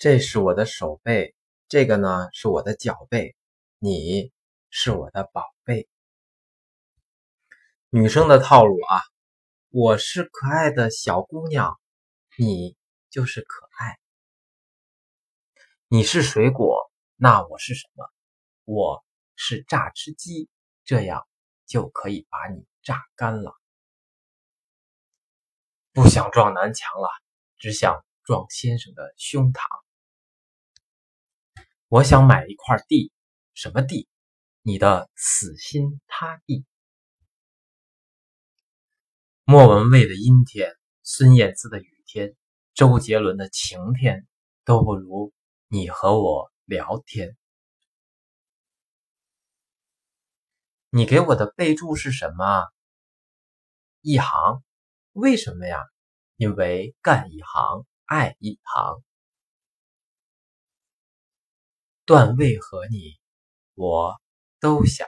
这是我的手背，这个呢是我的脚背，你是我的宝贝。女生的套路啊，我是可爱的小姑娘，你就是可爱。你是水果，那我是什么？我是榨汁机，这样就可以把你榨干了。不想撞南墙了，只想撞先生的胸膛。我想买一块地，什么地？你的死心塌地。莫文蔚的阴天，孙燕姿的雨天，周杰伦的晴天，都不如你和我聊天。你给我的备注是什么？一行。为什么呀？因为干一行爱一行。段位和你，我都想。